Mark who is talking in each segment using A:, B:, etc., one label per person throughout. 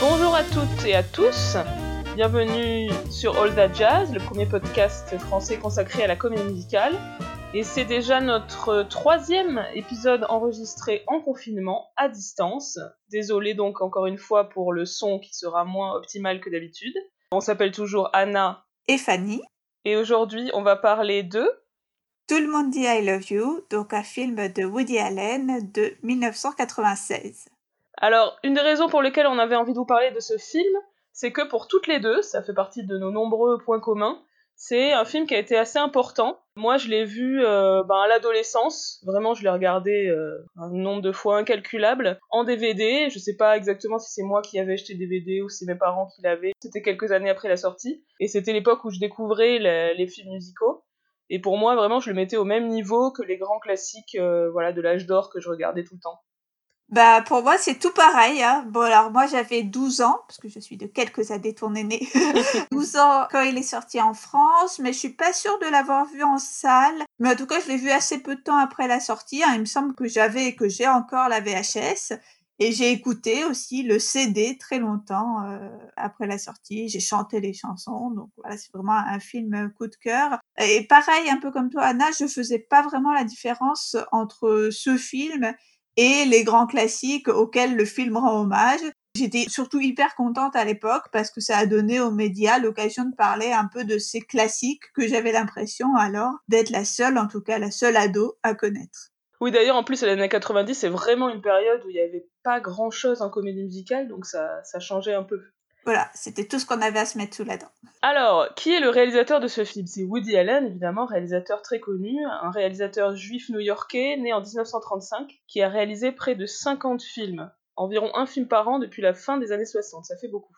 A: Bonjour à toutes et à tous. Bienvenue sur All That Jazz, le premier podcast français consacré à la comédie musicale. Et c'est déjà notre troisième épisode enregistré en confinement, à distance. Désolé donc encore une fois pour le son qui sera moins optimal que d'habitude. On s'appelle toujours Anna
B: et Fanny.
A: Et aujourd'hui, on va parler de
B: Tout le monde dit I Love You, donc un film de Woody Allen de 1996.
A: Alors, une des raisons pour lesquelles on avait envie de vous parler de ce film, c'est que pour toutes les deux, ça fait partie de nos nombreux points communs, c'est un film qui a été assez important. Moi, je l'ai vu euh, ben, à l'adolescence. Vraiment, je l'ai regardé euh, un nombre de fois incalculable en DVD. Je sais pas exactement si c'est moi qui avais acheté DVD ou si mes parents qui l'avaient. C'était quelques années après la sortie. Et c'était l'époque où je découvrais les, films musicaux. Et pour moi, vraiment, je le mettais au même niveau que les grands classiques euh, voilà, de l'âge d'or que je regardais tout le temps.
B: Bah, pour moi, c'est tout pareil. Hein. Bon, alors moi, j'avais 12 ans, parce que je suis de quelques années tournée née. 12 ans quand il est sorti en France, mais je suis pas sûre de l'avoir vu en salle. Mais en tout cas, je l'ai vu assez peu de temps après la sortie. Hein. Il me semble que j'avais que j'ai encore la VHS. Et j'ai écouté aussi le CD très longtemps euh, après la sortie. J'ai chanté les chansons, donc voilà, c'est vraiment un film coup de cœur. Et pareil, un peu comme toi, Anna, je faisais pas vraiment la différence entre ce film et les grands classiques auxquels le film rend hommage. J'étais surtout hyper contente à l'époque parce que ça a donné aux médias l'occasion de parler un peu de ces classiques que j'avais l'impression alors d'être la seule, en tout cas la seule ado à connaître.
A: Oui, d'ailleurs, en plus, les années 90, c'est vraiment une période où il n'y avait pas grand chose en comédie musicale, donc ça, ça changeait un peu.
B: Voilà, c'était tout ce qu'on avait à se mettre sous la dent.
A: Alors, qui est le réalisateur de ce film? C'est Woody Allen, évidemment, réalisateur très connu, un réalisateur juif new-yorkais né en 1935, qui a réalisé près de 50 films, environ un film par an depuis la fin des années 60, ça fait beaucoup.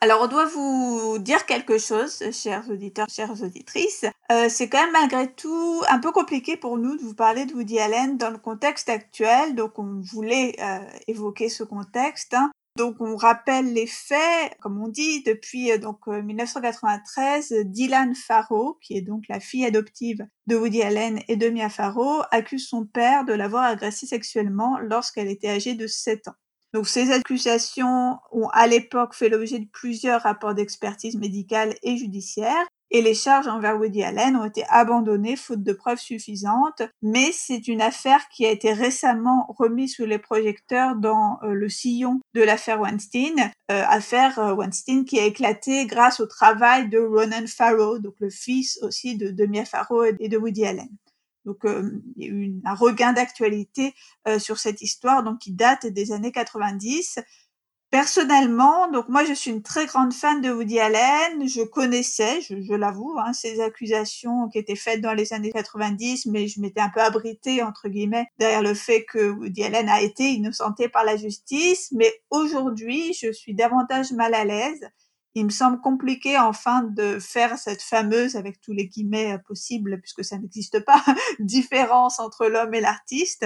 B: Alors, on doit vous dire quelque chose, chers auditeurs, chères auditrices. Euh, c'est quand même malgré tout un peu compliqué pour nous de vous parler de Woody Allen dans le contexte actuel, donc on voulait euh, évoquer ce contexte. Hein. Donc on rappelle les faits, comme on dit, depuis euh, donc 1993, euh, Dylan Farrow, qui est donc la fille adoptive de Woody Allen et de Mia Farrow, accuse son père de l'avoir agressée sexuellement lorsqu'elle était âgée de 7 ans. Donc ces accusations ont à l'époque fait l'objet de plusieurs rapports d'expertise médicale et judiciaire et les charges envers Woody Allen ont été abandonnées faute de preuves suffisantes. Mais c'est une affaire qui a été récemment remise sous les projecteurs dans euh, le sillon de l'affaire Weinstein, euh, affaire euh, Weinstein qui a éclaté grâce au travail de Ronan Farrow, donc le fils aussi de, de Mia Farrow et de Woody Allen. Donc il y a eu un regain d'actualité sur cette histoire donc qui date des années 90 Personnellement, donc moi je suis une très grande fan de Woody Allen. Je connaissais, je, l'avoue, hein, ces accusations qui étaient faites dans les années 90, mais je m'étais un peu abritée entre guillemets derrière le fait que Woody Allen a été innocenté par la justice. Mais aujourd'hui, je suis davantage mal à l'aise. Il me semble compliqué enfin de faire cette fameuse, avec tous les guillemets possibles, puisque ça n'existe pas, différence entre l'homme et l'artiste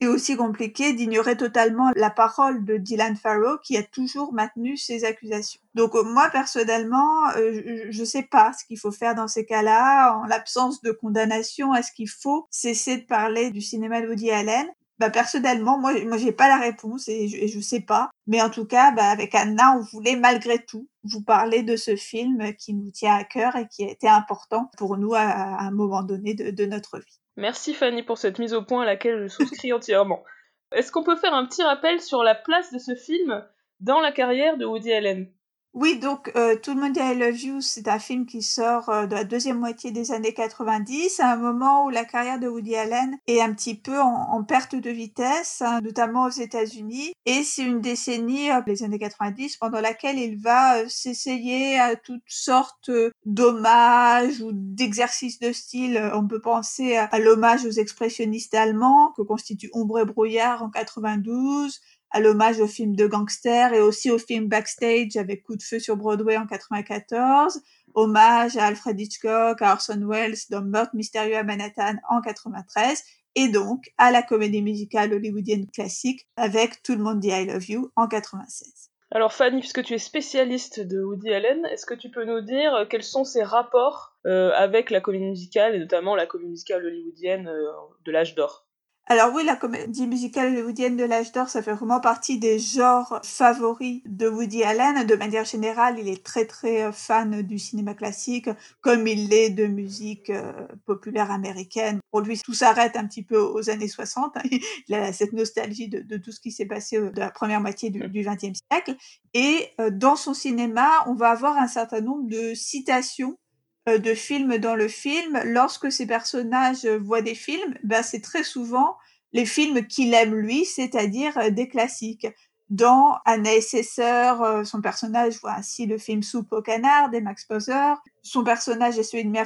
B: et aussi compliqué d'ignorer totalement la parole de Dylan Farrow qui a toujours maintenu ses accusations. Donc euh, moi personnellement, euh, je ne sais pas ce qu'il faut faire dans ces cas-là. En l'absence de condamnation, est-ce qu'il faut cesser de parler du cinéma de Woody Allen? Bah personnellement, moi, moi j'ai pas la réponse et je, je sais pas. Mais en tout cas, bah, avec Anna, on voulait malgré tout vous parler de ce film qui nous tient à cœur et qui a été important pour nous à, un moment donné de notre vie.
A: Merci Fanny pour cette mise au point à laquelle je souscris entièrement. Est-ce qu'on peut faire un petit rappel sur la place de ce film dans la carrière de Woody Allen?
B: Oui, donc euh, Tout le monde dit I Love You, c'est un film qui sort euh, de la deuxième moitié des années 90, à un moment où la carrière de Woody Allen est un petit peu en, perte de vitesse, hein, notamment aux États-Unis. Et c'est une décennie, euh, les années 90, pendant laquelle il va s'essayer à toutes sortes d'hommages ou d'exercices de style. On peut penser à l'hommage aux expressionnistes allemands que constitue Ombre et Brouillard en 92, à l'hommage au film de gangster et aussi au film Backstage avec Coup de feu sur Broadway en 94, hommage à Alfred Hitchcock, à Orson Welles dans Meurtre mystérieux à Manhattan en 93 et donc à la comédie musicale hollywoodienne classique avec Tout le monde dit I Love You en 96.
A: Alors Fanny, puisque tu es spécialiste de Woody Allen, est-ce que tu peux nous dire quels sont ses rapports euh, avec la comédie musicale et notamment la comédie musicale hollywoodienne euh, de l'âge d'or?
B: Alors oui, la comédie musicale hollywoodienne de l'âge d'or, ça fait vraiment partie des genres favoris de Woody Allen. De manière générale, il est très très euh, fan du cinéma classique, comme il l'est de musique euh, populaire américaine. Pour lui, tout s'arrête un petit peu aux années 60. Il a cette nostalgie de, tout ce qui s'est passé de la première moitié du XXe siècle. Et euh, dans son cinéma, on va avoir un certain nombre de citations euh, de films dans le film, lorsque ces personnages voient des films, ben c'est très souvent les films qu'il aime lui, c'est-à-dire euh, des classiques. Dans Anna et ses sœurs, euh, son personnage voit ainsi le film Soupe au canard des Max Poser. Son personnage et celui de Mia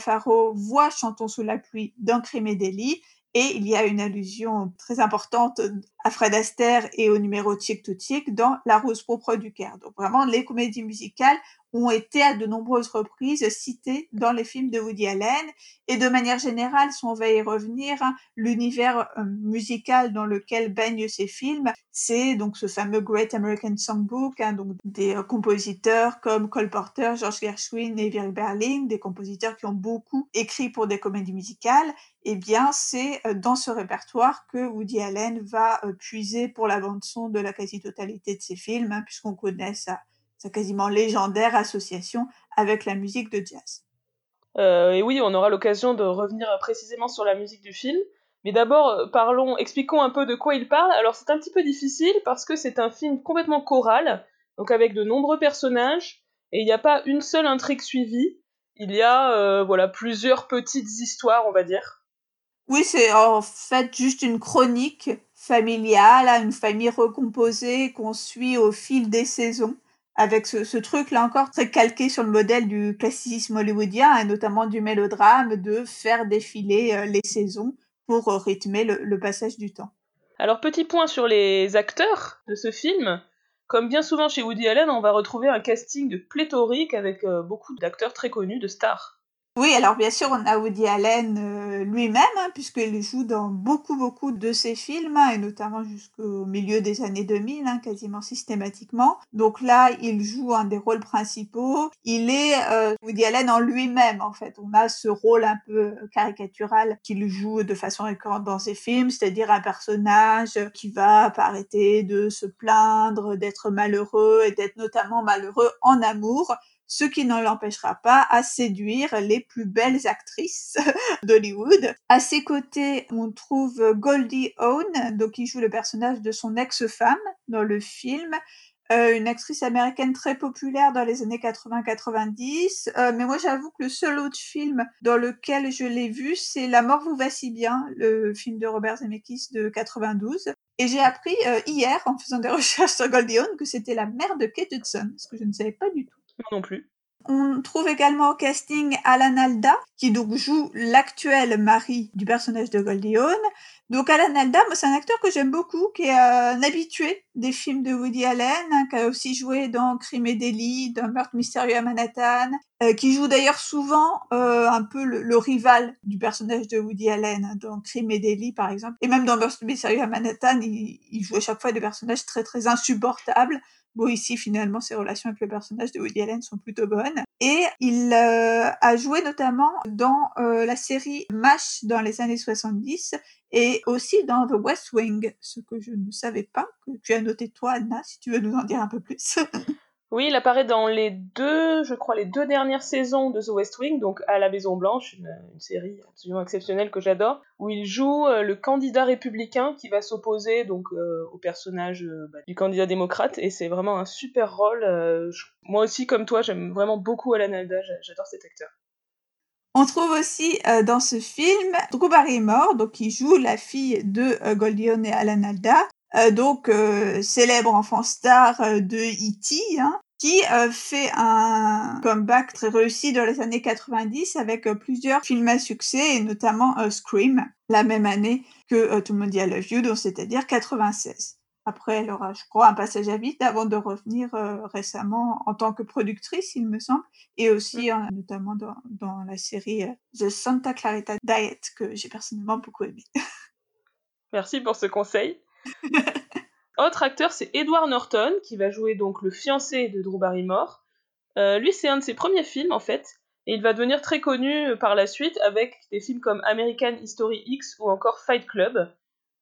B: Chantons sous la pluie dans Crime et délit. Et il y a une allusion très importante à Fred Astaire et au numéro Chick to dans La Rose propre du Caire. Donc vraiment, les comédies musicales ont été à de nombreuses reprises citées dans les films de Woody Allen. Et de manière générale, si on va y revenir, hein, l'univers euh, musical dans lequel baignent ces films, c'est donc ce fameux Great American Songbook, hein, donc des euh, compositeurs comme Cole Porter, George Gershwin et Very Berlin, des compositeurs qui ont beaucoup écrit pour des comédies musicales. Eh bien, c'est euh, dans ce répertoire que Woody Allen va puiser pour la bande son de la quasi-totalité de ses films, hein, puisqu'on connaît sa sa quasiment légendaire association avec la musique de jazz.
A: Euh, et oui, on aura l'occasion de revenir précisément sur la musique du film. Mais d'abord, euh, parlons, expliquons un peu de quoi il parle. Alors c'est un petit peu difficile parce que c'est un film complètement choral, donc avec de nombreux personnages, et il n'y a pas une seule intrigue suivie. Il y a euh, voilà plusieurs petites histoires, on va dire.
B: Oui, c'est en fait juste une chronique familiale, une famille recomposée qu'on suit au fil des saisons avec ce, truc-là encore très calqué sur le modèle du classicisme hollywoodien et notamment du mélodrame, de faire défiler euh, les saisons pour euh, rythmer le, passage du temps.
A: Alors petit point sur les acteurs de ce film. Comme bien souvent chez Woody Allen, on va retrouver un casting pléthorique avec euh, beaucoup d'acteurs très connus, de stars.
B: Oui, alors bien sûr, on a Woody Allen euh, lui-même, hein, puisqu'il joue dans beaucoup, beaucoup de ses films, hein, et notamment jusqu'au milieu des années 2000, hein, quasiment systématiquement. Donc là, il joue un des rôles principaux. Il est euh, Woody Allen en lui-même, en fait. On a ce rôle un peu caricatural qu'il joue de façon récurrente dans ses films, c'est-à-dire un personnage qui va arrêter de se plaindre, d'être malheureux, et d'être notamment malheureux en amour ce qui ne l'empêchera pas à séduire les plus belles actrices d'Hollywood. À ses côtés, on trouve Goldie Hawn, donc qui joue le personnage de son ex-femme dans le film. Euh, une actrice américaine très populaire dans les années 80-90. Euh, mais moi, j'avoue que le seul autre film dans lequel je l'ai vu, c'est La mort vous va si bien, le film de Robert Zemeckis de 92. Et j'ai appris euh, hier, en faisant des recherches sur Goldie Hawn, que c'était la mère de Kate Hudson, ce que je ne savais pas du tout On trouve également au casting Alan Alda, qui donc joue l'actuel mari du personnage de Goldie Hawn. Donc Alan Alda, c'est un acteur que j'aime beaucoup, qui est euh, un habitué des films de Woody Allen, hein, qui a aussi joué dans Crime et délit, dans Meurtre mystérieux à Manhattan, euh, qui joue d'ailleurs souvent euh, un peu le, rival du personnage de Woody Allen, hein, dans Crime et délit par exemple. Et même dans Meurtre mystérieux à Manhattan, il, il joue à chaque fois des personnages très très insupportables. Bon, ici, finalement, ses relations avec le personnage de Woody Allen sont plutôt bonnes. Et il euh, a joué notamment dans euh, la série MASH dans les années 70 et aussi dans The West Wing, ce que je ne savais pas, que tu as noté toi, Anna, si tu veux nous en dire un peu plus.
A: Oui, il apparaît dans les deux, je crois, les deux dernières saisons de The West Wing, donc à la Maison Blanche, une, série absolument exceptionnelle que j'adore, où il joue euh, le candidat républicain qui va s'opposer euh, au personnage euh, bah, du candidat démocrate, et c'est vraiment un super rôle. moi aussi, comme toi, j'aime vraiment beaucoup Alan Alda, j'adore cet acteur.
B: On trouve aussi dans ce film Drew Barrymore, donc qui joue la fille de Hawn et Alan Alda, euh, donc euh, célèbre enfant star euh, de E.T., hein, qui fait un comeback très réussi dans les années 90 avec plusieurs films à succès et notamment Scream la même année que Tout le monde dit I Love You, donc c'est-à-dire 96. Après, elle aura, je crois, un passage à vide avant de revenir récemment en tant que productrice, il me semble, et aussi mm. notamment dans, dans, la série The Santa Clarita Diet que j'ai personnellement beaucoup aimé.
A: Merci pour ce conseil. Autre acteur, c'est Edward Norton, qui va jouer donc le fiancé de Drew Barrymore. Euh, lui, c'est un de ses premiers films en fait, et il va devenir très connu par la suite avec des films comme American History X ou encore Fight Club.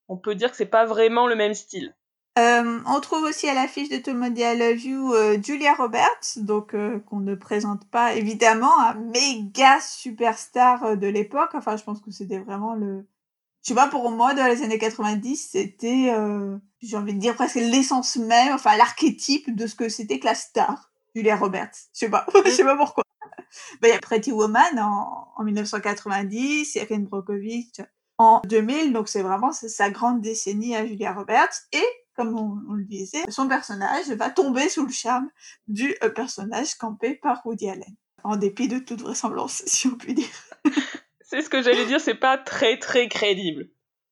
A: on peut dire que c'est pas vraiment le même style.
B: Euh, on trouve aussi à l'affiche de dit I love you euh, Julia Roberts, donc euh, qu'on ne présente pas évidemment, un méga superstar de l'époque. Enfin, je pense que c'était vraiment le, je sais pas pour moi dans les années 90, c'était, j'ai envie de dire presque l'essence même, enfin l'archétype de ce que c'était que la star, Julia Roberts. Je sais pas, je sais pas pourquoi. Ben, il y a Pretty Woman en, en 1990, Erin Brockovich en 2000, donc c'est vraiment sa grande décennie à Julia Roberts et comme on, le disait, son personnage va tomber sous le charme du euh, personnage campé par Woody Allen. En dépit de toute vraisemblance, si on peut dire.
A: C'est ce que j'allais dire, c'est pas très très crédible.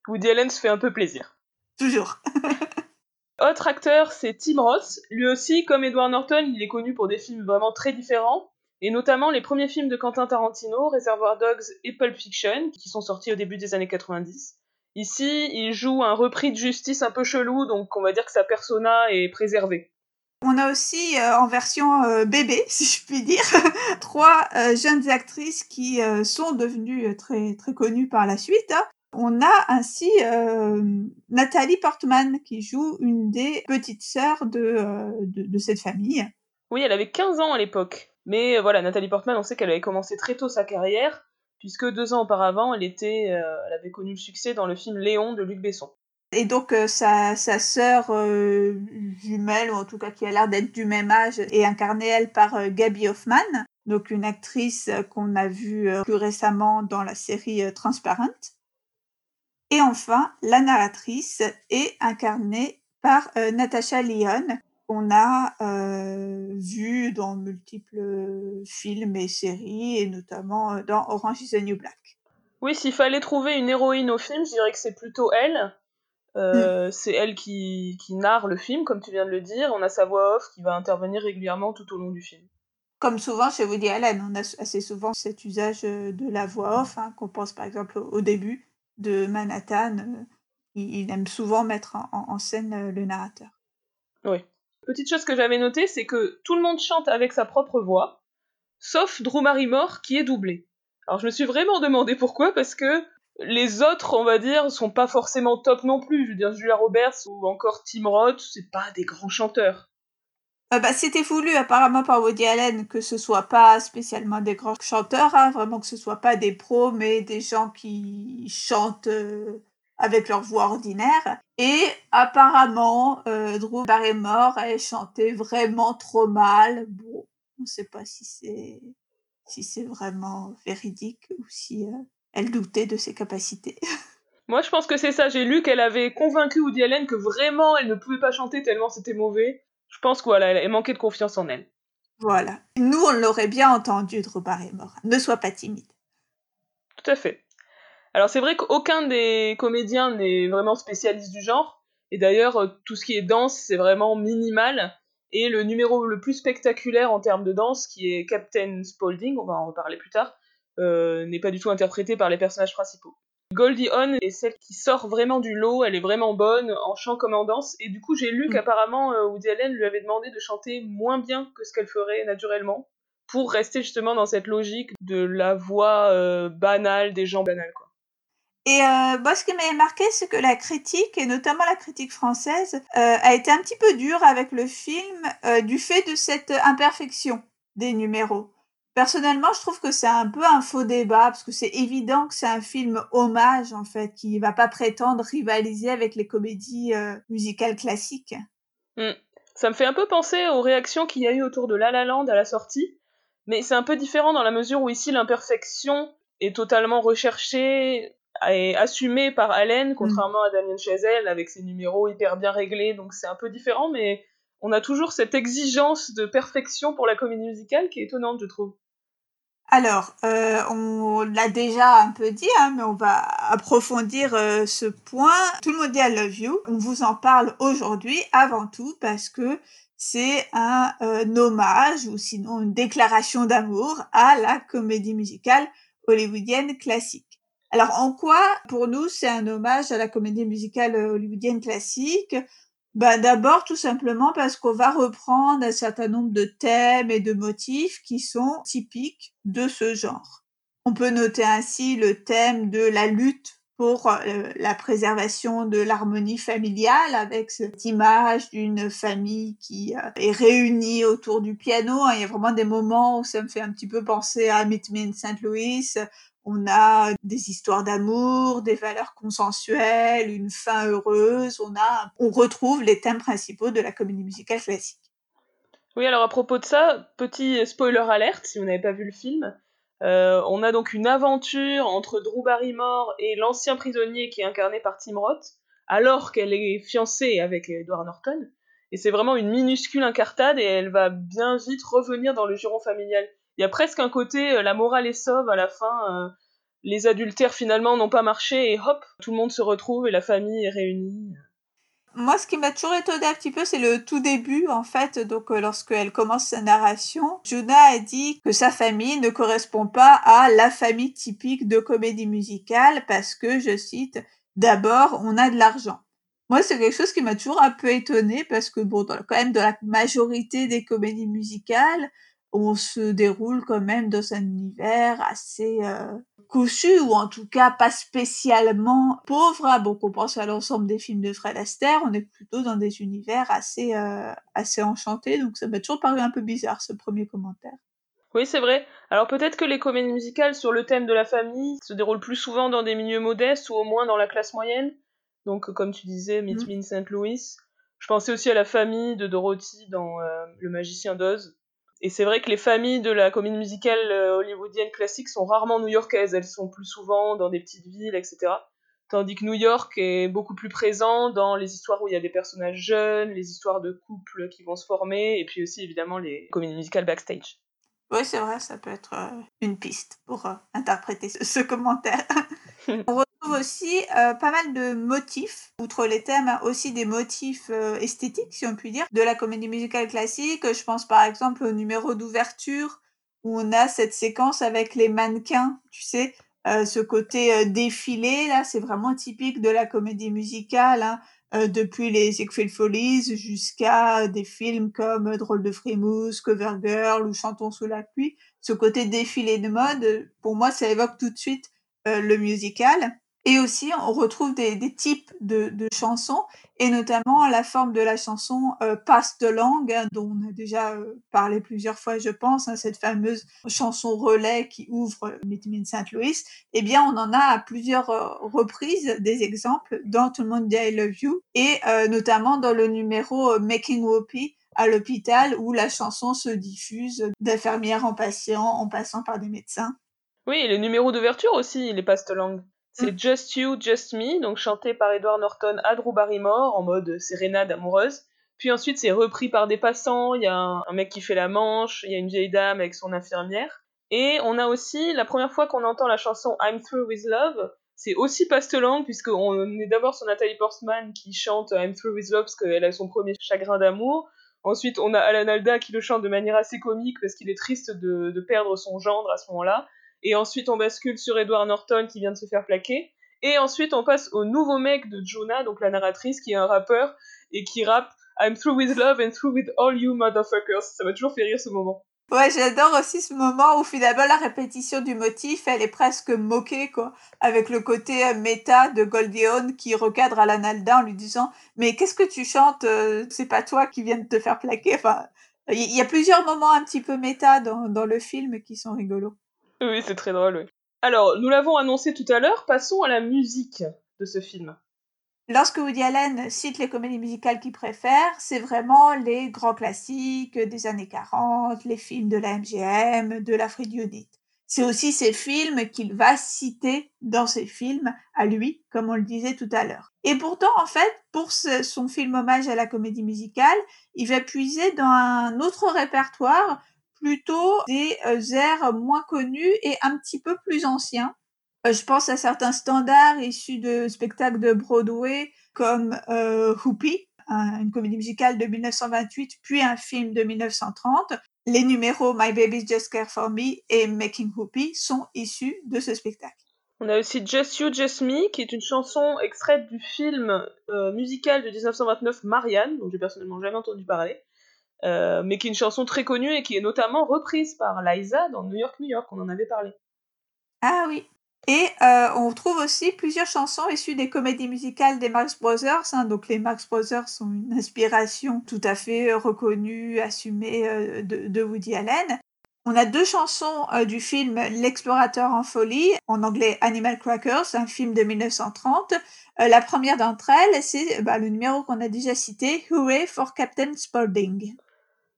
A: Woody Allen se fait un peu plaisir.
B: Toujours.
A: Autre acteur, c'est Tim Roth. Lui aussi, comme Edward Norton, il est connu pour des films vraiment très différents, et notamment les premiers films de Quentin Tarantino, Reservoir Dogs et Pulp Fiction, qui sont sortis au début des années 90. Ici, il joue un repris de justice un peu chelou, donc on va dire que sa persona est préservée.
B: On a aussi euh, en version euh, bébé, si je puis dire, trois euh, jeunes actrices qui sont devenues très très connues par la suite. Hein. On a ainsi Nathalie Portman qui joue une des petites sœurs de, de, cette famille.
A: Oui, elle avait 15 ans à l'époque. Mais voilà, Nathalie Portman, on sait qu'elle avait commencé très tôt sa carrière puisque deux ans auparavant, elle, était, elle avait connu le succès dans le film Léon de Luc Besson.
B: Et donc euh, sa, sœur euh, jumelle, ou en tout cas qui a l'air d'être du même âge, est incarnée elle par Gabby Hoffman, donc une actrice qu'on a vue plus récemment dans la série Transparent. Et enfin, la narratrice est incarnée par Natasha Lyon, qu'on a euh, vu dans multiples films et séries, et notamment euh, dans Orange is the New Black.
A: Oui, s'il fallait trouver une héroïne au film, je dirais que c'est plutôt elle. Euh, mm. C'est elle qui, qui, narre le film, comme tu viens de le dire. On a sa voix off qui va intervenir régulièrement tout au long du film.
B: Comme souvent chez Woody Allen, on a assez souvent cet usage de la voix off, hein, qu'on pense par exemple au début de Manhattan. il, aime souvent mettre en scène le narrateur.
A: Oui. Petite chose que j'avais notée, c'est que tout le monde chante avec sa propre voix, sauf Drew Barrymore qui est doublé. Alors je me suis vraiment demandé pourquoi, parce que les autres, on va dire, sont pas forcément top non plus. Je veux dire, Julia Roberts ou encore Tim Roth, c'est pas des grands chanteurs.
B: Euh, bah, c'était voulu apparemment par Woody Allen que ce soit pas spécialement des grands chanteurs, hein, vraiment que ce soit pas des pros, mais des gens qui chantent euh, avec leur voix ordinaire. Et apparemment, euh, Drew Barrymore, elle chantait vraiment trop mal. Bon, on ne sait pas si c'est si c'est vraiment véridique ou si euh, elle doutait de ses capacités.
A: Moi, je pense que c'est ça. J'ai lu qu'elle avait convaincu Woody Allen que vraiment elle ne pouvait pas chanter tellement c'était mauvais. Je pense qu'elle elle manquait de confiance en elle.
B: Voilà. Nous, on l'aurait bien entendu, Drew Barrymore. Ne sois pas timide.
A: Tout à fait. Alors c'est vrai qu'aucun des comédiens n'est vraiment spécialiste du genre, et d'ailleurs euh, tout ce qui est danse c'est vraiment minimal, et le numéro le plus spectaculaire en termes de danse, qui est Captain Spaulding, on va en reparler plus tard, euh, n'est pas du tout interprété par les personnages principaux. Goldie Hawn est celle qui sort vraiment du lot, elle est vraiment bonne en chant comme en danse, et du coup j'ai lu mm. qu'apparemment euh, Woody Allen lui avait demandé de chanter moins bien que ce qu'elle ferait naturellement, pour rester justement dans cette logique de la voix banale des gens banals quoi.
B: Et euh, moi, ce qui m'a marqué, c'est que la critique, et notamment la critique française, euh, a été un petit peu dure avec le film euh, du fait de cette imperfection des numéros. Personnellement, je trouve que c'est un peu un faux débat, parce que c'est évident que c'est un film hommage, en fait, qui va pas prétendre rivaliser avec les comédies musicales classiques.
A: Hmm. Ça me fait un peu penser aux réactions qu'il y a eu autour de La La Land à la sortie, mais c'est un peu différent dans la mesure où ici l'imperfection est totalement recherchée, est assumé par Allen, mm. contrairement à Damien Chazelle, avec ses numéros hyper bien réglés, donc c'est un peu différent, mais on a toujours cette exigence de perfection pour la comédie musicale qui est étonnante, je trouve.
B: Alors, euh, on l'a déjà un peu dit, hein, mais on va approfondir euh, ce point. Tout le monde dit I love you. On vous en parle aujourd'hui avant tout parce que c'est un euh, hommage ou sinon une déclaration d'amour à la comédie musicale hollywoodienne classique. Alors en quoi, pour nous, c'est un hommage à la comédie musicale hollywoodienne classique? Ben, D'abord, tout simplement parce qu'on va reprendre un certain nombre de thèmes et de motifs qui sont typiques de ce genre. On peut noter ainsi le thème de la lutte pour euh, la préservation de l'harmonie familiale avec cette image d'une famille qui euh, est réunie autour du piano. Il y a vraiment des moments où ça me fait un petit peu penser à Meet Me in St. Louis. On a des histoires d'amour, des valeurs consensuelles, une fin heureuse. On a, on retrouve les thèmes principaux de la comédie musicale classique.
A: Oui, alors à propos de ça, petit spoiler alerte si vous n'avez pas vu le film, euh, on a donc une aventure entre Drew Barrymore et l'ancien prisonnier qui est incarné par Tim Roth, alors qu'elle est fiancée avec Edward Norton. Et c'est vraiment une minuscule incartade et elle va bien vite revenir dans le giron familial. Il y a presque un côté euh, la morale est sauve à la fin. Euh, les adultères finalement n'ont pas marché et hop, tout le monde se retrouve et la famille est réunie.
B: Moi, ce qui m'a toujours étonné un petit peu, c'est le tout début, en fait. Donc, euh, lorsqu'elle commence sa narration, Jonah a dit que sa famille ne correspond pas à la famille typique de comédie musicale parce que, je cite, d'abord, on a de l'argent. Moi, c'est quelque chose qui m'a toujours un peu étonné parce que, bon, quand même, dans la majorité des comédies musicales, on se déroule quand même dans un univers assez euh, couchu ou en tout cas pas spécialement pauvre. Hein. Bon, on pense à l'ensemble des films de Fred Astaire, on est plutôt dans des univers assez euh, assez enchantés. Donc ça m'a toujours paru un peu bizarre ce premier commentaire.
A: Oui, c'est vrai. Alors peut-être que les comédies musicales sur le thème de la famille se déroulent plus souvent dans des milieux modestes ou au moins dans la classe moyenne. Donc comme tu disais, Meet mmh. Me in St. Louis. Je pensais aussi à la famille de Dorothy dans euh, Le Magicien d'Oz, et c'est vrai que les familles de la comédie musicale euh, hollywoodienne classique sont rarement new-yorkaises, elles sont plus souvent dans des petites villes, etc. Tandis que New York est beaucoup plus présent dans les histoires où il y a des personnages jeunes, les histoires de couples qui vont se former, et puis aussi évidemment les comédies musicales backstage.
B: Oui, c'est vrai, ça peut être euh, une piste pour euh, interpréter ce, commentaire. On retrouve aussi euh, pas mal de motifs, outre les thèmes, hein, aussi des motifs esthétiques, si on peut dire, de la comédie musicale classique. Je pense par exemple au numéro d'ouverture, où on a cette séquence avec les mannequins, tu sais, ce côté défilé, là, c'est vraiment typique de la comédie musicale. Hein. Euh, depuis les Ziegfeld Follies jusqu'à des films comme Drôle de frimousse, Cover Girl ou Chantons sous la pluie. Ce côté défilé de mode, pour moi, ça évoque tout de suite euh, le musical. Et aussi, on retrouve des, types de, chansons, et notamment la forme de la chanson euh, passe de langue, hein, dont on a déjà euh, parlé plusieurs fois, je pense, hein, cette fameuse chanson relais qui ouvre Meet Me in St. Louis. Eh bien, on en a à plusieurs euh, reprises des exemples dans Tout le monde dit I Love You, et euh, notamment dans le numéro Making Whoopi à l'hôpital, où la chanson se diffuse d'infirmière en patient, en passant par des médecins.
A: Oui, et le numéro d'ouverture aussi, il est passe de langue. C'est mm. Just You, Just Me, donc chanté par Edward Norton à Drew Barrymore en mode sérénade amoureuse. Puis ensuite, c'est repris par des passants. Il y a un, mec qui fait la manche, il y a une vieille dame avec son infirmière. Et on a aussi, la première fois qu'on entend la chanson I'm Through With Love, c'est aussi pastelang, puisqu'on est d'abord sur Nathalie Portman qui chante I'm Through With Love parce qu'elle a son premier chagrin d'amour. Ensuite, on a Alan Alda qui le chante de manière assez comique parce qu'il est triste de, de perdre son gendre à ce moment-là et ensuite on bascule sur Edward Norton qui vient de se faire plaquer, et ensuite on passe au nouveau mec de Jonah, donc la narratrice qui est un rappeur et qui rappe I'm through with love and through with all you motherfuckers. Ça m'a toujours fait rire ce moment.
B: Ouais, j'adore aussi ce moment où finalement la répétition du motif, elle est presque moquée, quoi, avec le côté euh, méta de Goldie qui recadre Alan Alda en lui disant Mais qu'est-ce que tu chantes euh, C'est pas toi qui viens de te faire plaquer. Enfin, il y a plusieurs moments un petit peu méta dans, dans le film qui sont rigolos.
A: Oui, c'est très drôle. Alors, nous l'avons annoncé tout à l'heure, passons à la musique de ce film.
B: Lorsque Woody Allen cite les comédies musicales qu'il préfère, c'est vraiment les grands classiques des années 40, les films de la MGM, de la Unit. C'est aussi ces films qu'il va citer dans ses films à lui, comme on le disait tout à l'heure. Et pourtant, en fait, pour son film hommage à la comédie musicale, il va puiser dans un autre répertoire plutôt des euh, airs moins connus et un petit peu plus anciens. Euh, je pense à certains standards issus de spectacles de Broadway comme euh, Whoopi, une comédie musicale de 1928, puis un film de 1930. Les numéros My Baby Just Care For Me et Making Whoopi sont issus de ce spectacle.
A: On a aussi Just You, Just Me, qui est une chanson extraite du film musical de 1929 Marianne, dont j'ai personnellement jamais entendu parler. Euh, mais qui est une chanson très connue et qui est notamment reprise par Liza dans New York, New York, on en avait parlé.
B: Ah oui. Et euh, on trouve aussi plusieurs chansons issues des comédies musicales des Marx Brothers. Hein. Donc les Marx Brothers sont une inspiration tout à fait reconnue, assumée euh, de, Woody Allen. On a deux chansons euh, du film L'explorateur en folie, en anglais Animal Crackers, un film de 1930. la première d'entre elles, c'est bah, le numéro qu'on a déjà cité, Hooray for Captain Spaulding.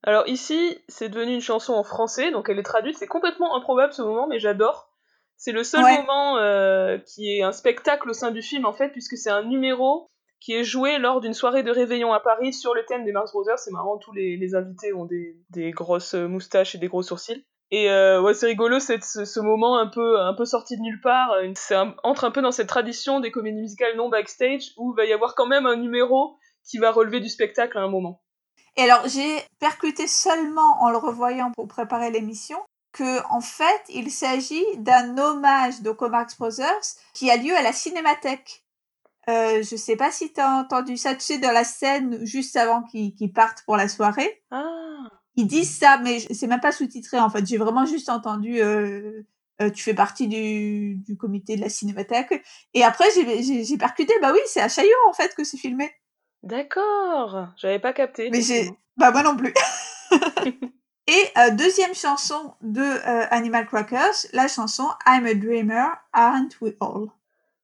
A: Alors ici, c'est devenu une chanson en français, donc elle est traduite. C'est complètement improbable ce moment, mais j'adore. C'est le seul moment euh, qui est un spectacle au sein du film, en fait, puisque c'est un numéro qui est joué lors d'une soirée de réveillon à Paris sur le thème des Mars Brothers. C'est marrant, tous les, invités ont des, grosses moustaches et des gros sourcils. Et euh, ouais, c'est rigolo, c'est ce, moment un peu, un peu sorti de nulle part. C'est entre un peu dans cette tradition des comédies musicales non backstage, où il va y avoir quand même un numéro qui va relever du spectacle à un moment.
B: Et alors, j'ai percuté seulement en le revoyant pour préparer l'émission que en fait, il s'agit d'un hommage donc aux Marx Brothers qui a lieu à la Cinémathèque. Euh, je sais pas si tu as entendu ça, tu sais, dans la scène juste avant qu'ils partent pour la soirée.
A: Ah.
B: Ils disent ça, mais c'est même pas sous-titré en fait. J'ai vraiment juste entendu. Euh, euh, tu fais partie du, du, comité de la Cinémathèque. Et après, j'ai percuté. Bah oui, c'est à Chaillot en fait que c'est filmé.
A: D'accord, j'avais pas capté.
B: Mais j'ai. Bah moi non plus. Et euh, deuxième chanson de euh, Animal Crackers, la chanson I'm a Dreamer, Aren't We All?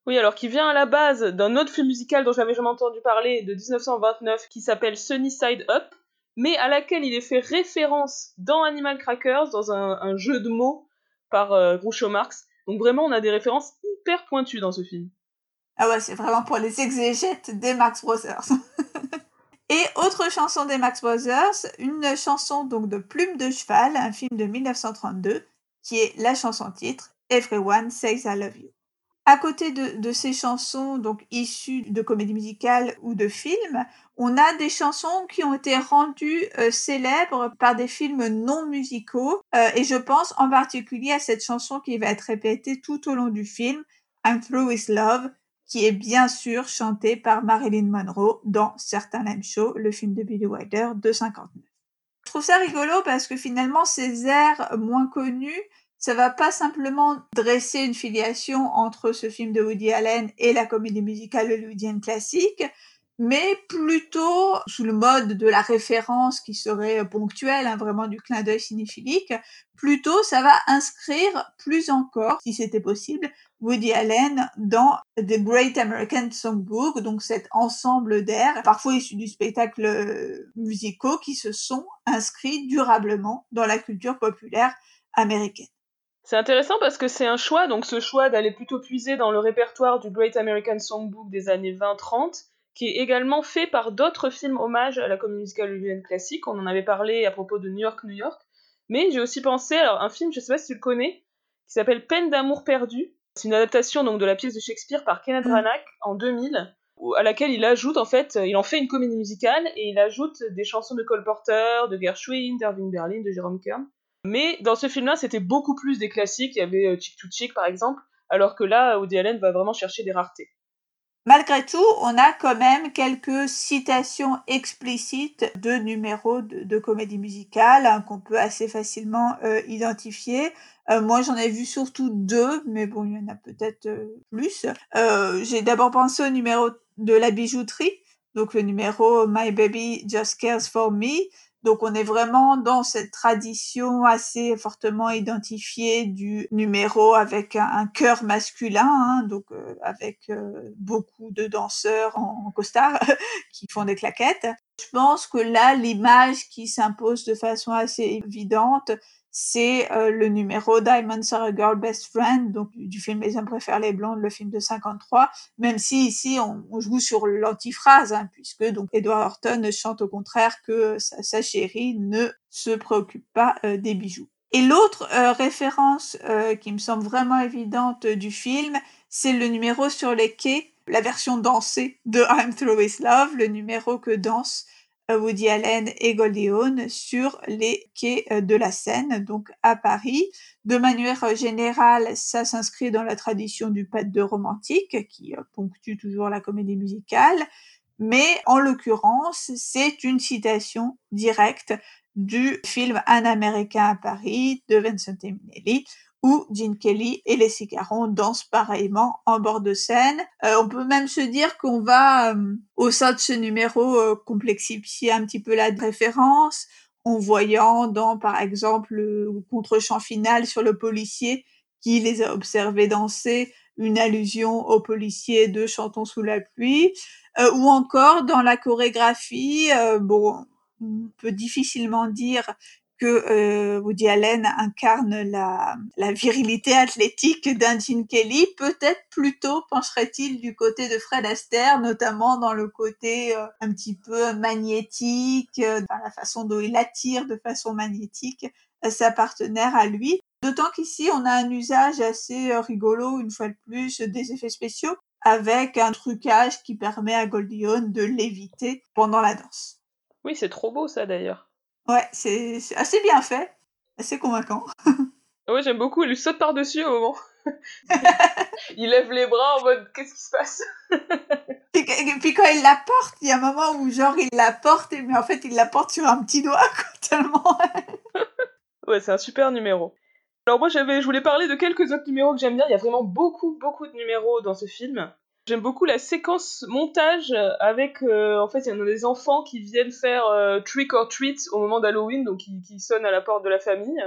A: Oui, alors qui vient à la base d'un autre film musical dont j'avais jamais entendu parler de 1929 qui s'appelle Sunny Side Up, mais à laquelle il est fait référence dans Animal Crackers, dans un, jeu de mots par euh, Groucho Marx. Donc vraiment, on a des références hyper pointues dans ce film.
B: Ah ouais, c'est vraiment pour les exégètes des Max Brothers. Et autre chanson des Max Brothers, une chanson donc de Plume de Cheval, un film de 1932, qui est la chanson titre Everyone Says I Love You. À côté de, ces chansons donc issues de comédies musicales ou de films, on a des chansons qui ont été rendues euh, célèbres par des films non musicaux, euh, et je pense en particulier à cette chanson qui va être répétée tout au long du film, I'm Through With Love, qui est bien sûr chanté par Marilyn Monroe dans Certains Lame Show, le film de Billy Wilder de 59. Je trouve ça rigolo parce que finalement ces airs moins connus, ça va pas simplement dresser une filiation entre ce film de Woody Allen et la comédie musicale hollywoodienne classique, mais plutôt sous le mode de la référence qui serait ponctuelle, hein, vraiment du clin d'œil cinéphilique, plutôt ça va inscrire plus encore, si c'était possible, Woody Allen dans The Great American Songbook, donc cet ensemble d'airs, parfois issus du spectacle euh, musicaux, qui se sont inscrits durablement dans la culture populaire américaine.
A: C'est intéressant parce que c'est un choix, donc ce choix d'aller plutôt puiser dans le répertoire du Great American Songbook des années 20-30, qui est également fait par d'autres films hommages à la comédie musicale hollywoodienne classique. On en avait parlé à propos de New York, New York. Mais j'ai aussi pensé, alors un film, je sais pas si tu le connais, qui s'appelle Peine d'amour perdu, c'est une adaptation donc de la pièce de Shakespeare par Kenneth mm. Branagh en 2000, à laquelle il ajoute en fait, il en fait une comédie musicale et il ajoute des chansons de Cole Porter, de Gershwin, d'Irving Berlin, de Jerome Kern. Mais dans ce film-là, c'était beaucoup plus des classiques. Il y avait euh, Chick to Chick par exemple, alors que là, Woody Allen va vraiment chercher des raretés.
B: Malgré tout, on a quand même quelques citations explicites de numéros de, comédie musicale hein, qu'on peut assez facilement euh, identifier. Euh, moi, j'en ai vu surtout deux, mais bon, il y en a peut-être euh, plus. J'ai d'abord pensé au numéro de la bijouterie, donc le numéro My Baby Just Cares for Me, donc on est vraiment dans cette tradition assez fortement identifiée du numéro avec un, chœur masculin, hein, donc euh, avec euh, beaucoup de danseurs en, costard qui font des claquettes. Je pense que là, l'image qui s'impose de façon assez évidente, c'est euh, le numéro Diamonds Are a Girl Best Friend, donc du film Les hommes préfèrent les blondes, le film de 53, même si ici on, joue sur l'antiphrase, hein, puisque donc Edward Horton chante au contraire que sa, chérie ne se préoccupe pas euh, des bijoux. Et l'autre euh, référence qui me semble vraiment évidente du film, c'est le numéro sur les quais, la version dansée de I'm Through With Love, le numéro que danse Woody Allen et Goldie sur les quais euh, de la Seine, donc à Paris. De manière générale, ça s'inscrit dans la tradition du pas de romantique qui euh, ponctue toujours la comédie musicale, mais en l'occurrence, c'est une citation directe du film Un Américain à Paris de Vincent Minnelli, où Kelly et les Caron dansent pareillement en bord de scène. Euh, on peut même se dire qu'on va, euh, au sein de ce numéro, euh, complexifier un petit peu la référence en voyant dans, par exemple, le contre-champ final sur le policier qui les a observés danser, une allusion au policier de Chantons sous la pluie, ou encore dans la chorégraphie, bon, on peut difficilement dire que euh, Woody Allen incarne la, la virilité athlétique d'un Gene Kelly, peut-être plutôt pencherait-il du côté de Fred Astaire, notamment dans le côté euh, un petit peu magnétique, euh, dans la façon dont il attire de façon magnétique sa partenaire à lui. D'autant qu'ici, on a un usage assez rigolo, une fois de plus, des effets spéciaux, avec un trucage qui permet à Goldie Hawn de l'éviter pendant la danse.
A: Oui, c'est trop beau ça d'ailleurs.
B: Ouais, c'est assez bien fait, assez convaincant.
A: ouais, j'aime beaucoup, il lui saute par-dessus au moment. il lève les bras en mode qu'est-ce qui se passe?
B: Puis, puis, quand il la porte, il y a un moment où genre il la porte, mais en fait il la porte sur un petit doigt, tellement.
A: ouais, c'est un super numéro. Alors moi j'avais, je voulais parler de quelques autres numéros que j'aime bien. Il y a vraiment beaucoup, beaucoup de numéros dans ce film. J'aime beaucoup la séquence montage avec, euh, en fait, il y a des enfants qui viennent faire euh, trick or treat au moment d'Halloween, donc qui, qui, sonnent à la porte de la famille.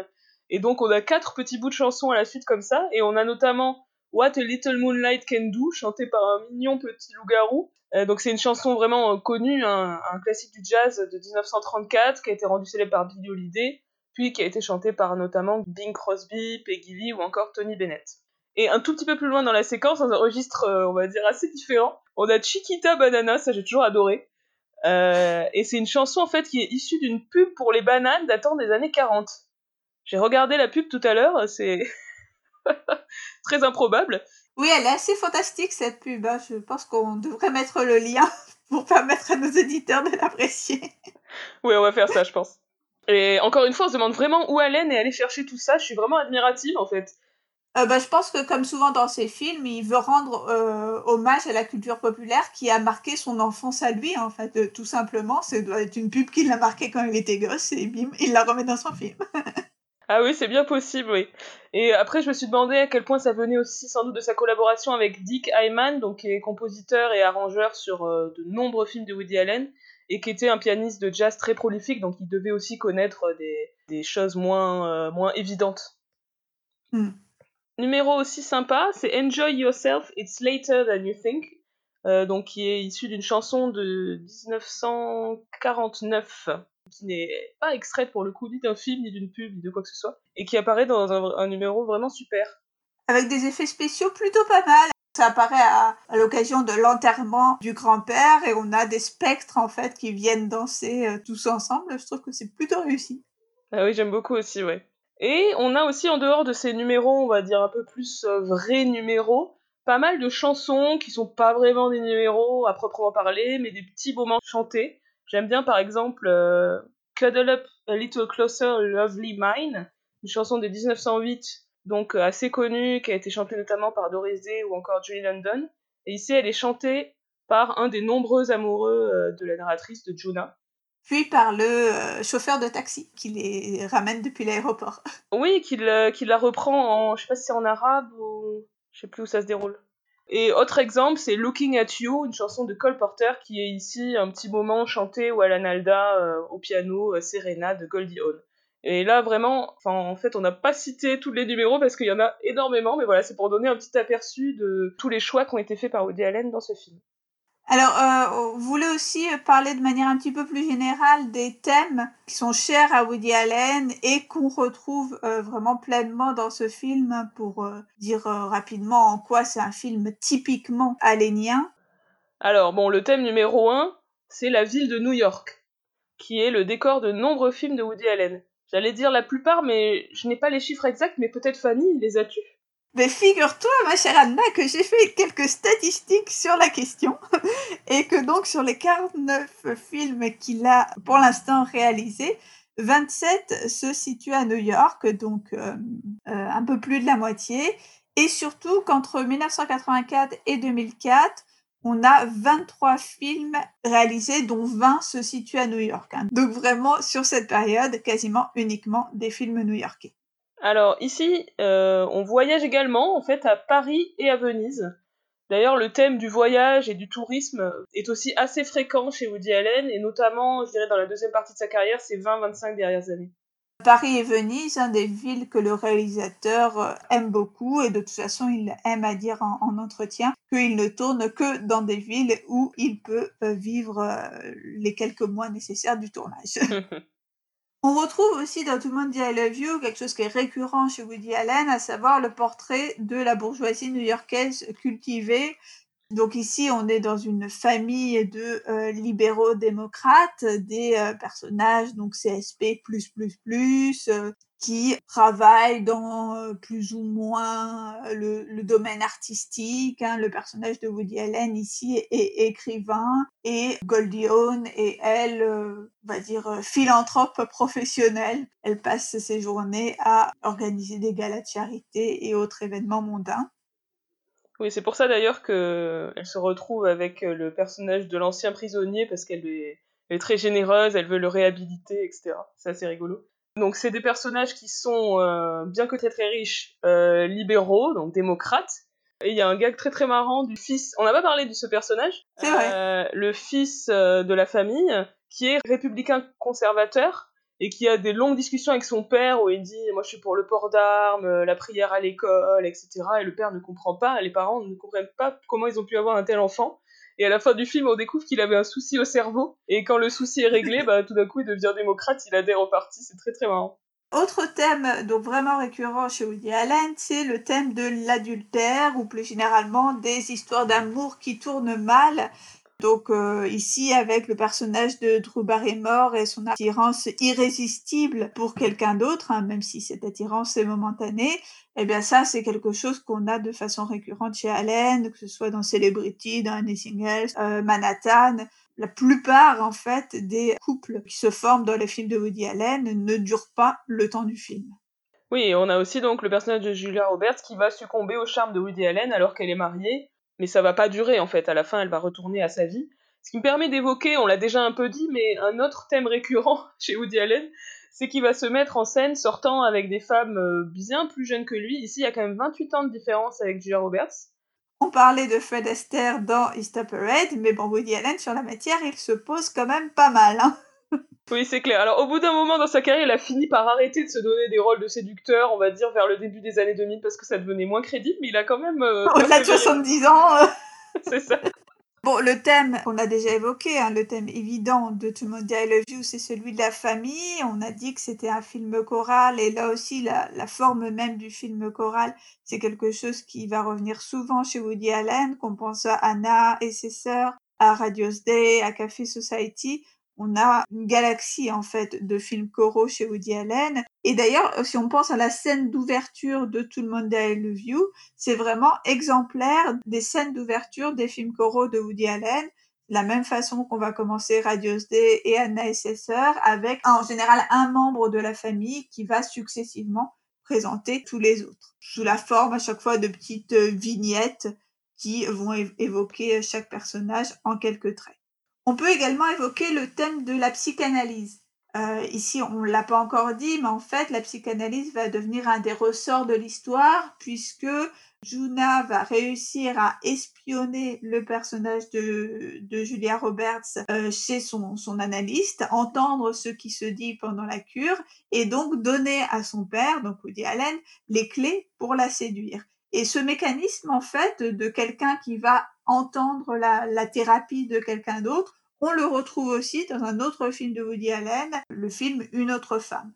A: Et donc on a quatre petits bouts de chansons à la suite comme ça, et on a notamment What a Little Moonlight Can Do, chanté par un mignon petit loup-garou. Euh, donc c'est une chanson vraiment connue, un, un, classique du jazz de 1934, qui a été rendu célèbre par Billie Holiday, puis qui a été chanté par notamment Bing Crosby, Peggy Lee ou encore Tony Bennett. Et un tout petit peu plus loin dans la séquence, dans un registre, euh, on va dire, assez différent, on a Chiquita Banana, ça j'ai toujours adoré. Euh, et c'est une chanson en fait qui est issue d'une pub pour les bananes datant des années 40. J'ai regardé la pub tout à l'heure, c'est très improbable.
B: Oui, elle est assez fantastique cette pub. Hein. Je pense qu'on devrait mettre le lien pour permettre à nos éditeurs de l'apprécier.
A: Oui, on va faire ça, je pense. Et encore une fois, on se demande vraiment où Allen est allé chercher tout ça. Je suis vraiment admirative en fait.
B: Euh, bah, je pense que comme souvent dans ses films, il veut rendre euh, hommage à la culture populaire qui a marqué son enfance à lui, en fait, euh, tout simplement. C'est doit être une pub qui l'a marqué quand il était gosse et bim, il la remet dans son film.
A: ah oui, c'est bien possible, oui. Et après, je me suis demandé à quel point ça venait aussi sans doute de sa collaboration avec Dick Hyman, donc qui est compositeur et arrangeur sur de nombreux films de Woody Allen et qui était un pianiste de jazz très prolifique, donc il devait aussi connaître des, des choses moins, moins évidentes.
B: Hmm
A: numéro aussi sympa, c'est Enjoy Yourself, It's Later Than You Think, euh, donc qui est issu d'une chanson de 1949, qui n'est pas extraite pour le coup ni d'un film, ni d'une pub, ni de quoi que ce soit, et qui apparaît dans un, numéro vraiment super.
B: Avec des effets spéciaux plutôt pas mal. Ça apparaît à, l'occasion de l'enterrement du grand-père et on a des spectres en fait qui viennent danser euh, tous ensemble. Je trouve que c'est plutôt réussi.
A: Ah oui, j'aime beaucoup aussi, ouais. Et on a aussi en dehors de ces numéros, on va dire un peu plus euh, vrais numéros, pas mal de chansons qui sont pas vraiment des numéros à proprement parler, mais des petits moments chantés. J'aime bien par exemple euh, Cuddle Up a Little Closer, Lovely Mine, une chanson de 1908, donc euh, assez connue, qui a été chantée notamment par Doris Day ou encore Julie London. Et ici, elle est chantée par un des nombreux amoureux de la narratrice de Jonah
B: puis par le euh, chauffeur de taxi qui les ramène depuis l'aéroport.
A: Oui, qui la reprend en, je sais pas si c'est en arabe ou je sais plus où ça se déroule. Et autre exemple, c'est Looking at You, une chanson de Cole Porter qui est ici un petit moment chanté ou à l'analda euh, au piano euh, Serena de Goldie Hawn. Et là vraiment, en fait on n'a pas cité tous les numéros parce qu'il y en a énormément, mais voilà c'est pour donner un petit aperçu de tous les choix qui ont été faits par Woody Allen dans ce film.
B: Alors, euh, vous voulez aussi parler de manière un petit peu plus générale des thèmes qui sont chers à Woody Allen et qu'on retrouve euh, vraiment pleinement dans ce film pour euh, dire rapidement en quoi c'est un film typiquement allénien.
A: Alors, bon, le thème numéro un, c'est la ville de New York, qui est le décor de nombreux films de Woody Allen. J'allais dire la plupart, mais je n'ai pas les chiffres exacts, mais peut-être Fanny, les as-tu?
B: Mais figure-toi, ma chère Anna, que j'ai fait quelques statistiques sur la question et que donc sur les 49 films qu'il a pour l'instant réalisés, 27 se situent à New York, donc euh, euh, un peu plus de la moitié. Et surtout qu'entre 1984 et 2004, on a 23 films réalisés, dont 20 se situent à New York. Hein. Donc vraiment, sur cette période, quasiment uniquement des films new-yorkais.
A: Alors ici, euh, on voyage également en fait à Paris et à Venise. D'ailleurs, le thème du voyage et du tourisme est aussi assez fréquent chez Woody Allen, et notamment, je dirais, dans la deuxième partie de sa carrière, ces 20-25 dernières années.
B: Paris et Venise, hein, des villes que le réalisateur euh, aime beaucoup et de toute façon il aime à dire en, entretien qu'il ne tourne que dans des villes où il peut euh, vivre les quelques mois nécessaires du tournage. On retrouve aussi dans Tout le monde dit I love you quelque chose qui est récurrent chez Woody Allen, à savoir le portrait de la bourgeoisie new-yorkaise cultivée. Donc ici, on est dans une famille de euh, libéraux démocrates, des euh, personnages donc CSP euh, qui travaillent dans plus ou moins le, domaine artistique. Hein. Le personnage de Woody Allen ici est, écrivain et Goldie Hawn est elle, on va dire philanthrope professionnelle. Elle passe ses journées à organiser des galas de charité et autres événements mondains.
A: Oui, c'est pour ça d'ailleurs qu'elle se retrouve avec euh, le personnage de l'ancien prisonnier parce qu'elle est, très généreuse, elle veut le réhabiliter, etc. C'est assez rigolo. Donc c'est des personnages qui sont, euh, bien que très très riches, euh, libéraux, donc démocrates. Et il y a un gag très très marrant du fils. On n'a pas parlé de ce personnage.
B: C'est vrai.
A: le fils de la famille qui est républicain conservateur et qui a des longues discussions avec son père où il dit moi je suis pour le port d'armes, euh, la prière à l'école, etc. Et le père ne comprend pas, les parents ne comprennent pas comment ils ont pu avoir un tel enfant. Et à la fin du film, on découvre qu'il avait un souci au cerveau. Et quand le souci est réglé, bah, tout d'un coup, il devient démocrate, il adhère au parti. C'est très très marrant.
B: Autre thème donc vraiment récurrent chez Woody Allen, c'est le thème de l'adultère ou plus généralement des histoires d'amour qui tournent mal donc euh, ici, avec le personnage de Drew Barrymore et son attirance irrésistible pour quelqu'un d'autre, hein, même si cette attirance est momentanée, eh bien ça, c'est quelque chose qu'on a de façon récurrente chez Allen, que ce soit dans Celebrity, dans Anything Else, euh, Manhattan. La plupart, en fait, des couples qui se forment dans les films de Woody Allen ne durent pas le temps du film.
A: Oui, on a aussi donc le personnage de Julia Roberts qui va succomber au charme de Woody Allen alors qu'elle est mariée mais ça va pas durer en fait. À la fin, elle va retourner à sa vie. Ce qui me permet d'évoquer, on l'a déjà un peu dit, mais un autre thème récurrent chez Woody Allen, c'est qu'il va se mettre en scène sortant avec des femmes euh, bien plus jeunes que lui. Ici, il y a quand même 28 ans de différence avec Julia Roberts.
B: On parlait de Fred Astaire dans East Red, mais bon, Woody Allen, sur la matière, il se pose quand même pas mal. Hein
A: oui, c'est clair. Alors, au bout d'un moment dans sa carrière, il a fini par arrêter de se donner des rôles de séducteur, on va dire, vers le début des années 2000, parce que ça devenait moins crédible, mais il a quand même... Euh,
B: Au-delà de 70 ans euh.
A: C'est ça.
B: Bon, le thème qu'on a déjà évoqué, hein, le thème évident de Tout le monde I love you, c'est celui de la famille. On a dit que c'était un film choral, et là aussi, la, la forme même du film choral, c'est quelque chose qui va revenir souvent chez Woody Allen, qu'on pense à Anna et ses sœurs, à Radio's Day, à Café Society on a une galaxie en fait de films choraux chez Woody Allen. Et d'ailleurs, si on pense à la scène d'ouverture de Tout le monde I Love You, c'est vraiment exemplaire des scènes d'ouverture des films choraux de Woody Allen. la même façon qu'on va commencer Radios Day et Anna et ses sœurs, avec en général un membre de la famille qui va successivement présenter tous les autres, sous la forme à chaque fois de petites vignettes qui vont évoquer chaque personnage en quelques traits. On peut également évoquer le thème de la psychanalyse. Euh, ici, on ne l'a pas encore dit, mais en fait, la psychanalyse va devenir un des ressorts de l'histoire, puisque Juna va réussir à espionner le personnage de, Julia Roberts euh, chez son, son analyste, entendre ce qui se dit pendant la cure, et donc donner à son père, donc Woody Allen, les clés pour la séduire. Et ce mécanisme, en fait, de quelqu'un qui va entendre la, la thérapie de quelqu'un d'autre, on le retrouve aussi dans un autre film de Woody Allen, le film Une autre femme.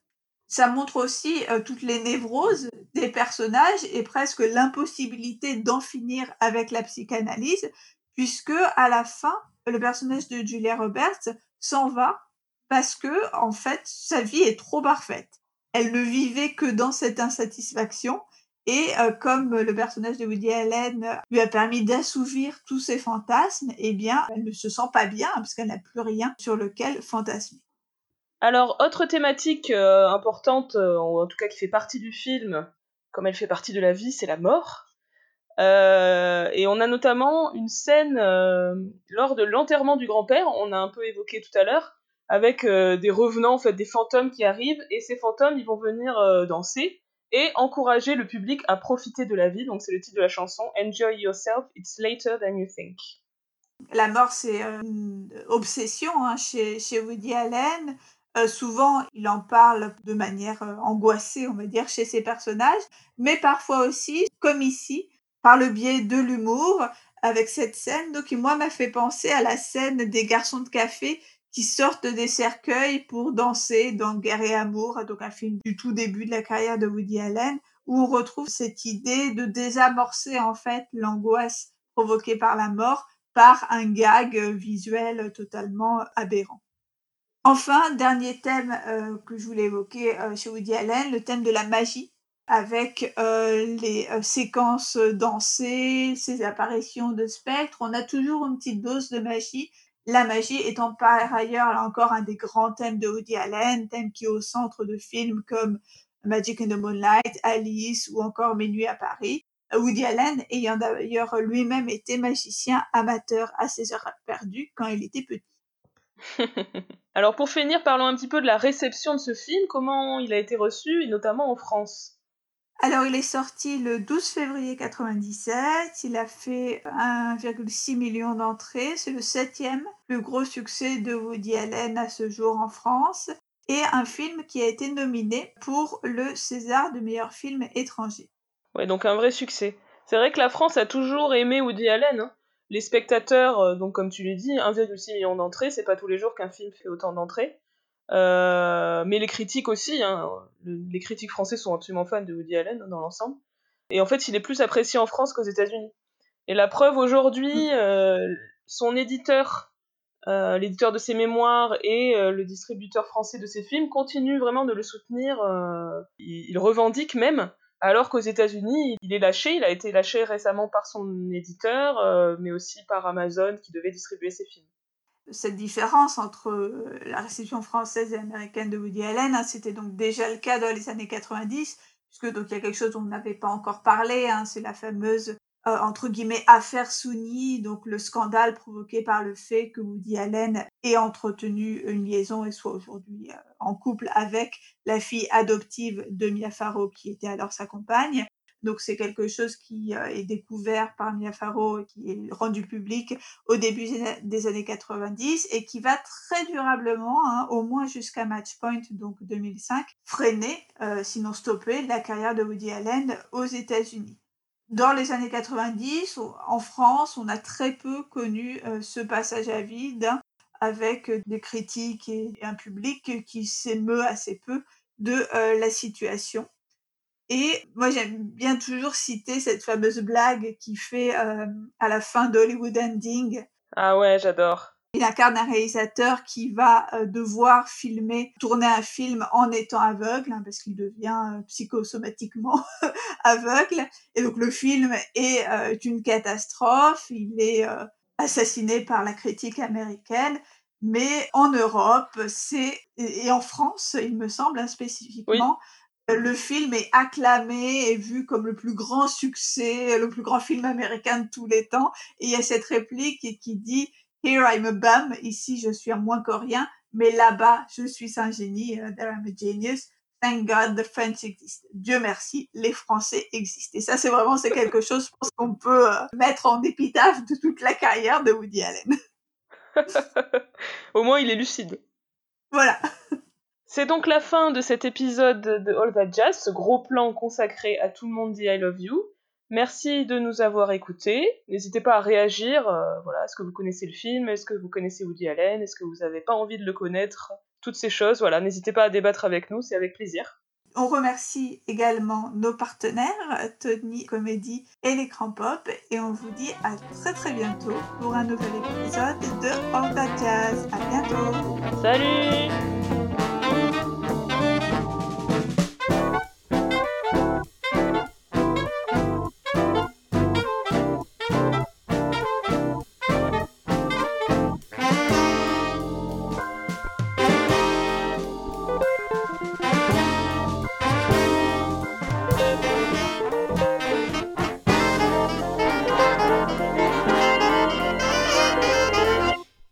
B: Ça montre aussi euh, toutes les névroses des personnages et presque l'impossibilité d'en finir avec la psychanalyse, puisque à la fin, le personnage de Julia Roberts s'en va parce que, en fait, sa vie est trop parfaite. Elle ne vivait que dans cette insatisfaction et euh, comme le personnage de Woody Allen lui a permis d'assouvir tous ses fantasmes, eh bien, elle ne se sent pas bien parce qu'elle n'a plus rien sur lequel fantasmer.
A: Alors, autre thématique euh, importante, euh, en tout cas qui fait partie du film, comme elle fait partie de la vie, c'est la mort. et on a notamment une scène lors de l'enterrement du grand-père, on a un peu évoqué tout à l'heure, avec des revenants, en fait, des fantômes qui arrivent, et ces fantômes, ils vont venir danser et encourager le public à profiter de la vie. Donc c'est le titre de la chanson Enjoy yourself, it's later than you think.
B: La mort, c'est une obsession hein, chez, chez Woody Allen. Euh, souvent, il en parle de manière euh, angoissée, on va dire, chez ses personnages, mais parfois aussi, comme ici, par le biais de l'humour, avec cette scène, donc qui, moi, m'a fait penser à la scène des garçons de café qui sortent des cercueils pour danser dans Guerre et Amour, donc un film du tout début de la carrière de Woody Allen, où on retrouve cette idée de désamorcer en fait l'angoisse provoquée par la mort par un gag visuel totalement aberrant. Enfin, dernier thème euh, que je voulais évoquer euh, chez Woody Allen, le thème de la magie, avec euh, les séquences dansées, ces apparitions de spectres. On a toujours une petite dose de magie. La magie étant par ailleurs encore un des grands thèmes de Woody Allen, thème qui est au centre de films comme Magic in the Moonlight, Alice ou encore Mes nuits à Paris. Woody Allen ayant d'ailleurs lui-même été magicien amateur à ses heures perdues quand il était petit.
A: Alors pour finir, parlons un petit peu de la réception de ce film, comment il a été reçu, et notamment en France?
B: Alors il est sorti le 12 février 97, il a fait 1,6 million d'entrées, c'est le septième plus gros succès de Woody Allen à ce jour en France, et un film qui a été nominé pour le César de meilleur film étranger.
A: Ouais, donc un vrai succès. C'est vrai que la France a toujours aimé Woody Allen. Hein les spectateurs, euh, donc comme tu l'as dit, 1,6 million d'entrées, c'est pas tous les jours qu'un film fait autant d'entrées. Euh, mais les critiques aussi, hein, les critiques français sont absolument fans de Woody Allen dans l'ensemble. Et en fait, il est plus apprécié en France qu'aux États-Unis. Et la preuve aujourd'hui, mm. euh, son éditeur, l'éditeur de ses mémoires et le distributeur français de ses films continuent vraiment de le soutenir. il revendique même alors qu'aux États-Unis, il est lâché, il a été lâché récemment par son éditeur, euh, mais aussi par Amazon qui devait distribuer ses films.
B: Cette différence entre euh, la réception française et américaine de Woody Allen, hein, c'était donc déjà le cas dans les années 90, puisque donc il y a quelque chose dont on n'avait pas encore parlé, hein, c'est la fameuse euh, entre guillemets affaire Souni, donc le scandale provoqué par le fait que Woody Allen ait entretenu une liaison et soit aujourd'hui euh, en couple avec la fille adoptive de Mia Farrow qui était alors sa compagne. Donc c'est quelque chose qui euh, est découvert par Mia Farrow qui est rendu public au début des années 90 et qui va très durablement, hein, au moins jusqu'à Matchpoint, donc 2005, freiner, sinon stopper, la carrière de Woody Allen aux États-Unis dans les années 90, en France, on a très peu connu euh, ce passage à vide avec euh, des critiques et un public qui s'émeut assez peu de euh, la situation. Et moi, j'aime bien toujours citer cette fameuse blague qui fait à la fin d'Hollywood Ending.
A: Ah ouais, j'adore.
B: Il incarne un réalisateur qui va euh, devoir filmer, tourner un film en étant aveugle, hein, parce qu'il devient euh, psychosomatiquement aveugle. Et donc le film est euh, une catastrophe. Il est assassiné par la critique américaine. Mais en Europe, c'est et en France, il me semble hein, spécifiquement, le film est acclamé et vu comme le plus grand succès, le plus grand film américain de tous les temps. Et il y a cette réplique qui dit Here I'm a bum, ici je suis un moins qu'orien, mais là-bas je suis un génie, uh, there I'm a genius. Thank God the French exist. Dieu merci, les Français existent. Et ça, c'est vraiment c'est quelque chose qu'on peut euh, mettre en épitaphe de toute la carrière de Woody Allen.
A: Au moins, il est lucide.
B: Voilà.
A: C'est donc la fin de cet épisode de All That Jazz, ce gros plan consacré à tout le monde dit I love you. Merci de nous avoir écoutés. N'hésitez pas à réagir. Euh, voilà, est-ce que vous connaissez le film? Est-ce que vous connaissez Woody Allen? Est-ce que vous n'avez pas envie de le connaître? Toutes ces choses, voilà, n'hésitez pas à débattre avec nous, c'est avec plaisir.
B: On remercie également nos partenaires, Tony Comédie et l'écran pop, et on vous dit à très très bientôt pour un nouvel épisode de All That Jazz. À bientôt.
A: Salut